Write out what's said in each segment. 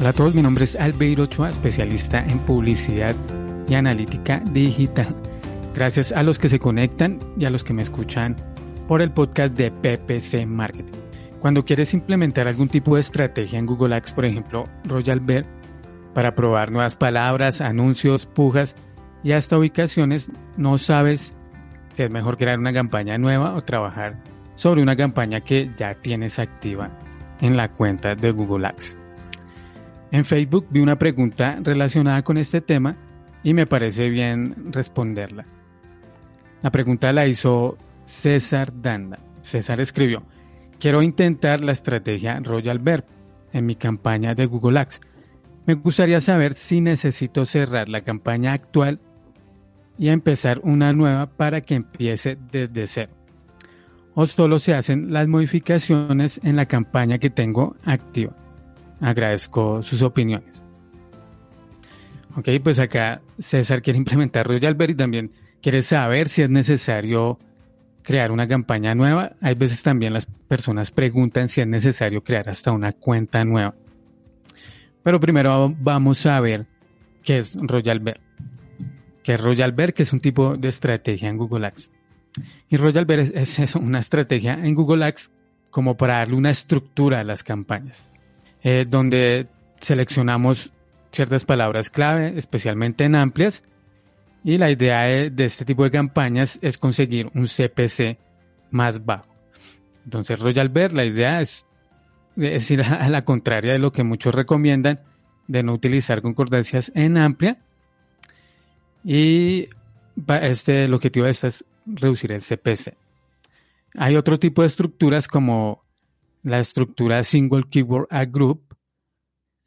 Hola a todos, mi nombre es Albeiro Ochoa, especialista en publicidad y analítica digital. Gracias a los que se conectan y a los que me escuchan por el podcast de PPC Marketing. Cuando quieres implementar algún tipo de estrategia en Google Ads, por ejemplo, Royal Bear, para probar nuevas palabras, anuncios, pujas y hasta ubicaciones, no sabes si es mejor crear una campaña nueva o trabajar sobre una campaña que ya tienes activa en la cuenta de Google Ads. En Facebook vi una pregunta relacionada con este tema y me parece bien responderla. La pregunta la hizo César Danda. César escribió, quiero intentar la estrategia Royal Verb en mi campaña de Google Ads. Me gustaría saber si necesito cerrar la campaña actual y empezar una nueva para que empiece desde cero. O solo se hacen las modificaciones en la campaña que tengo activa. Agradezco sus opiniones. Ok, pues acá César quiere implementar Royal y también quiere saber si es necesario crear una campaña nueva. Hay veces también las personas preguntan si es necesario crear hasta una cuenta nueva. Pero primero vamos a ver qué es Royal Bear. ¿Qué es Royal Bear? Que es un tipo de estrategia en Google Ads. Y Royal Bear es una estrategia en Google Ads como para darle una estructura a las campañas, eh, donde seleccionamos ciertas palabras clave, especialmente en amplias, y la idea de, este tipo de campañas es conseguir un CPC más bajo. Entonces, Royal Bear, la idea es, es ir a la contraria de lo que muchos recomiendan, de no utilizar concordancias en amplia. Y este, el objetivo de esta es reducir el CPC. Hay otro tipo de estructuras como la estructura Single Keyword A Group.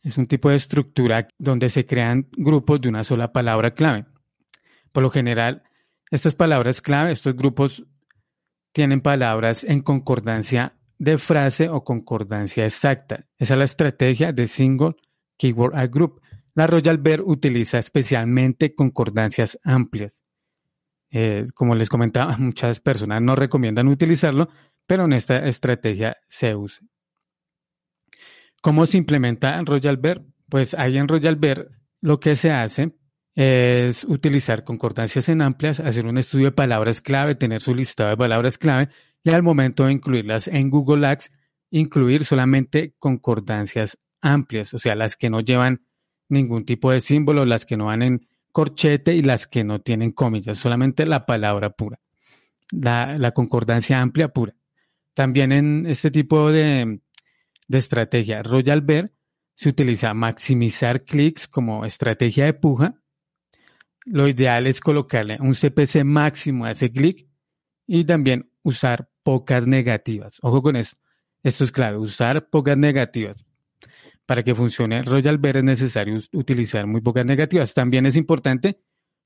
Es un tipo de estructura donde se crean grupos de una sola palabra clave. Por lo general, estas palabras clave, estos grupos tienen palabras en concordancia de frase o concordancia exacta. Esa es la estrategia de Single Keyword A Group. La Royal Bear utiliza especialmente concordancias amplias. Eh, como les comentaba, muchas personas no recomiendan utilizarlo, pero en esta estrategia se usa. ¿Cómo se implementa en Royal Bear? Pues ahí en Royal Bear lo que se hace es utilizar concordancias en amplias, hacer un estudio de palabras clave, tener su listado de palabras clave y al momento de incluirlas en Google Ads, incluir solamente concordancias amplias, o sea, las que no llevan ningún tipo de símbolo, las que no van en corchete y las que no tienen comillas, solamente la palabra pura, la, concordancia amplia pura. También en este tipo de, de estrategia Royal Bear se utiliza maximizar clics como estrategia de puja lo ideal es colocarle un CPC máximo a ese clic y también usar pocas negativas. Ojo con esto. Esto es clave, usar pocas negativas. Para que funcione Royal Bear es necesario utilizar muy pocas negativas. También es importante,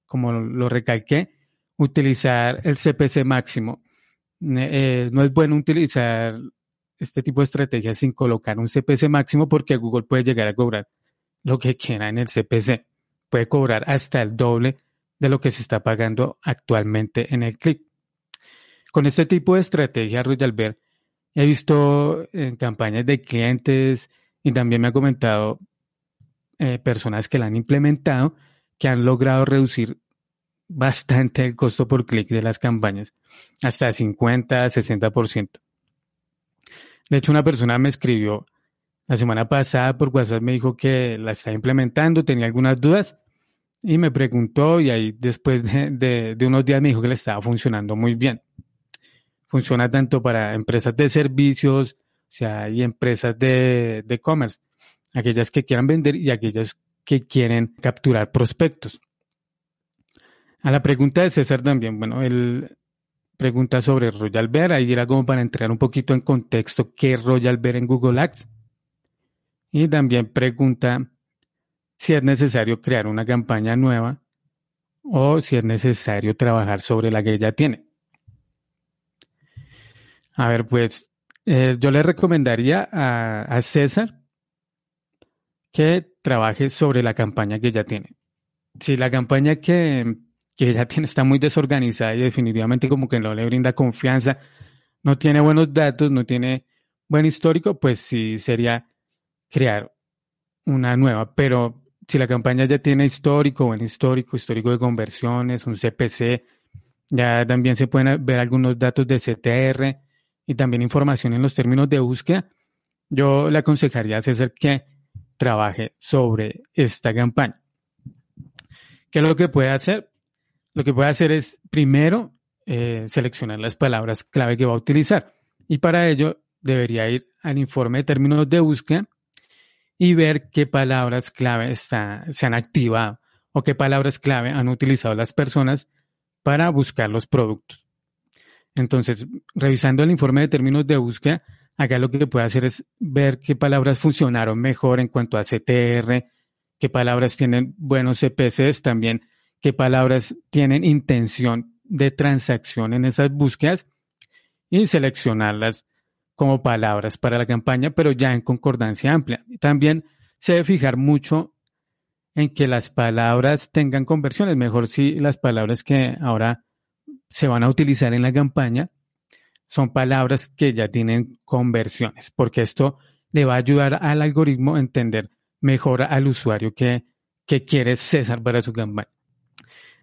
como lo recalqué, utilizar el CPC máximo. Eh, no es bueno utilizar este tipo de estrategias sin colocar un CPC máximo porque Google puede llegar a cobrar lo que quiera en el CPC puede cobrar hasta el doble de lo que se está pagando actualmente en el clic. Con este tipo de estrategia, Royal Bear, he visto en campañas de clientes y también me ha comentado eh, personas que la han implementado que han logrado reducir bastante el costo por clic de las campañas, hasta 50, 60%. De hecho, una persona me escribió la semana pasada por WhatsApp me dijo que la está implementando, tenía algunas dudas y me preguntó y ahí después de, unos días me dijo que le estaba funcionando muy bien. Funciona tanto para empresas de servicios, o sea, y empresas de e-commerce, aquellas que quieran vender y aquellas que quieren capturar prospectos. A la pregunta de César también, bueno, él pregunta sobre Royal Bear, ahí era como para entrar un poquito en contexto qué es Royal Bear en Google Ads. Y también pregunta si es necesario crear una campaña nueva o si es necesario trabajar sobre la que ya tiene. A ver, pues eh, yo le recomendaría a, César que trabaje sobre la campaña que ya tiene. Si la campaña que, que ya tiene está muy desorganizada y definitivamente como que no le brinda confianza, no tiene buenos datos, no tiene buen histórico, pues sí sería crear una nueva, pero si la campaña ya tiene histórico, buen histórico, histórico de conversiones, un CPC, ya también se pueden ver algunos datos de CTR y también información en los términos de búsqueda, yo le aconsejaría a César que trabaje sobre esta campaña. ¿Qué es lo que puede hacer? Lo que puede hacer es primero eh, seleccionar las palabras clave que va a utilizar y para ello debería ir al informe de términos de búsqueda y ver qué palabras clave se han activado o qué palabras clave han utilizado las personas para buscar los productos. Entonces, revisando el informe de términos de búsqueda, acá lo que puede hacer es ver qué palabras funcionaron mejor en cuanto a CTR, qué palabras tienen buenos CPCs, también qué palabras tienen intención de transacción en esas búsquedas y seleccionarlas como palabras para la campaña, pero ya en concordancia amplia. También se debe fijar mucho en que las palabras tengan conversiones, mejor si las palabras que ahora se van a utilizar en la campaña son palabras que ya tienen conversiones, porque esto le va a ayudar al algoritmo a entender mejor al usuario que, que quiere César para su campaña.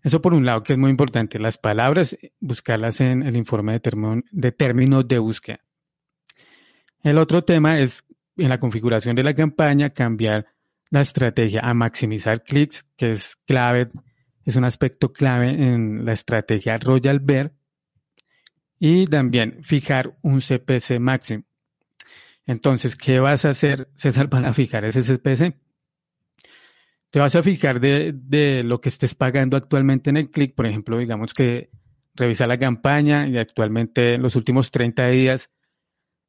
Eso por un lado que es muy importante, las palabras, buscarlas en el informe de, de términos de búsqueda. El otro tema es en la configuración de la campaña cambiar la estrategia a maximizar clics, que es clave, es un aspecto clave en la estrategia Royal Bear. Y también fijar un CPC máximo. Entonces, ¿qué vas a hacer, César, para fijar ese CPC? Te vas a fijar de, de lo que estés pagando actualmente en el clic. Por ejemplo, digamos que revisa la campaña y actualmente en los últimos 30 días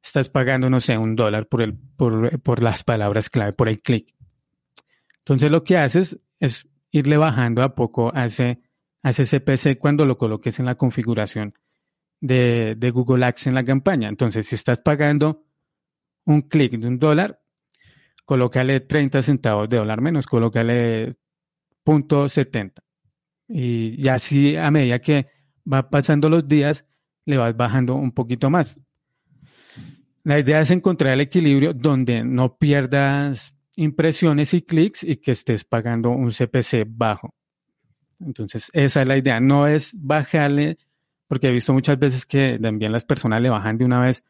estás pagando, no sé, un dólar por, el, por, por las palabras clave, por el clic. Entonces lo que haces es irle bajando a poco a ese, a ese CPC cuando lo coloques en la configuración de, de Google Ads en la campaña. Entonces, si estás pagando un clic de un dólar, colócale 30 centavos de dólar menos, colócale punto 70. Y, y así a medida que va pasando los días, le vas bajando un poquito más. La idea es encontrar el equilibrio donde no pierdas impresiones y clics y que estés pagando un CPC bajo. Entonces, esa es la idea. No es bajarle, porque he visto muchas veces que también las personas le bajan de una vez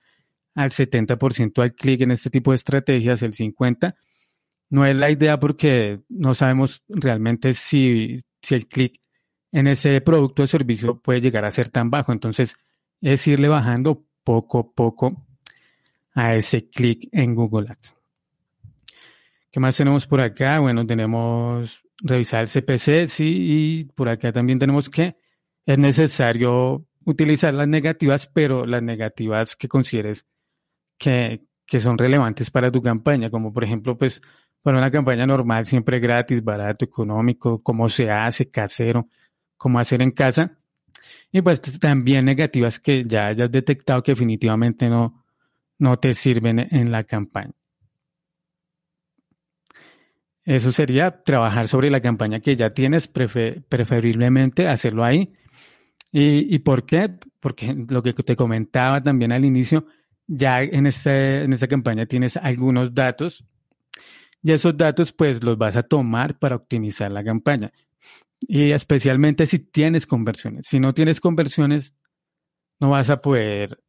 al 70% al clic en este tipo de estrategias, el 50%. No es la idea porque no sabemos realmente si, si el clic en ese producto o servicio puede llegar a ser tan bajo. Entonces, es irle bajando poco a poco a ese clic en Google Ads. ¿Qué más tenemos por acá? Bueno, tenemos revisar el CPC, sí, y por acá también tenemos que es necesario utilizar las negativas, pero las negativas que consideres que, que son relevantes para tu campaña, como por ejemplo, pues para una campaña normal, siempre gratis, barato, económico, cómo se hace, casero, cómo hacer en casa. Y pues también negativas que ya hayas detectado que definitivamente no, no te sirven en la campaña. Eso sería trabajar sobre la campaña que ya tienes, preferiblemente hacerlo ahí. ¿Y, por qué? Porque lo que te comentaba también al inicio, ya en, este, en esta campaña tienes algunos datos y esos datos pues los vas a tomar para optimizar la campaña. Y especialmente si tienes conversiones. Si no tienes conversiones, no vas a poder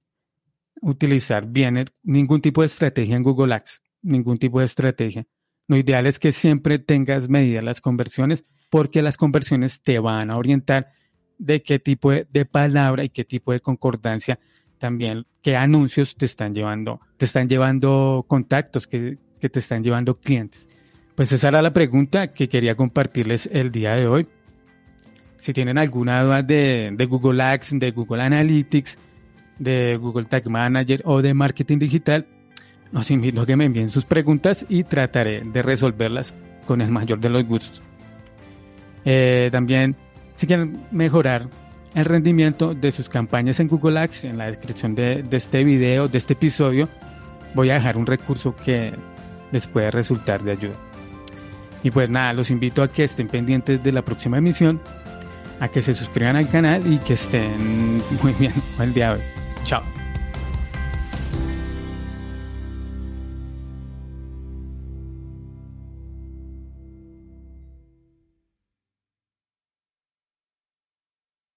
utilizar bien ningún tipo de estrategia en Google Ads, ningún tipo de estrategia. Lo ideal es que siempre tengas medidas las conversiones porque las conversiones te van a orientar de qué tipo de, palabra y qué tipo de concordancia también, qué anuncios te están llevando, te están llevando contactos, que, te están llevando clientes. Pues esa era la pregunta que quería compartirles el día de hoy. Si tienen alguna duda de, de Google Ads, de Google Analytics, de Google Tag Manager o de marketing digital, los invito a que me envíen sus preguntas y trataré de resolverlas con el mayor de los gustos. Eh, también, si quieren mejorar el rendimiento de sus campañas en Google Ads, en la descripción de, de este video, de este episodio, voy a dejar un recurso que les puede resultar de ayuda. Y pues nada, los invito a que estén pendientes de la próxima emisión, a que se suscriban al canal y que estén muy bien el día de hoy. Chao.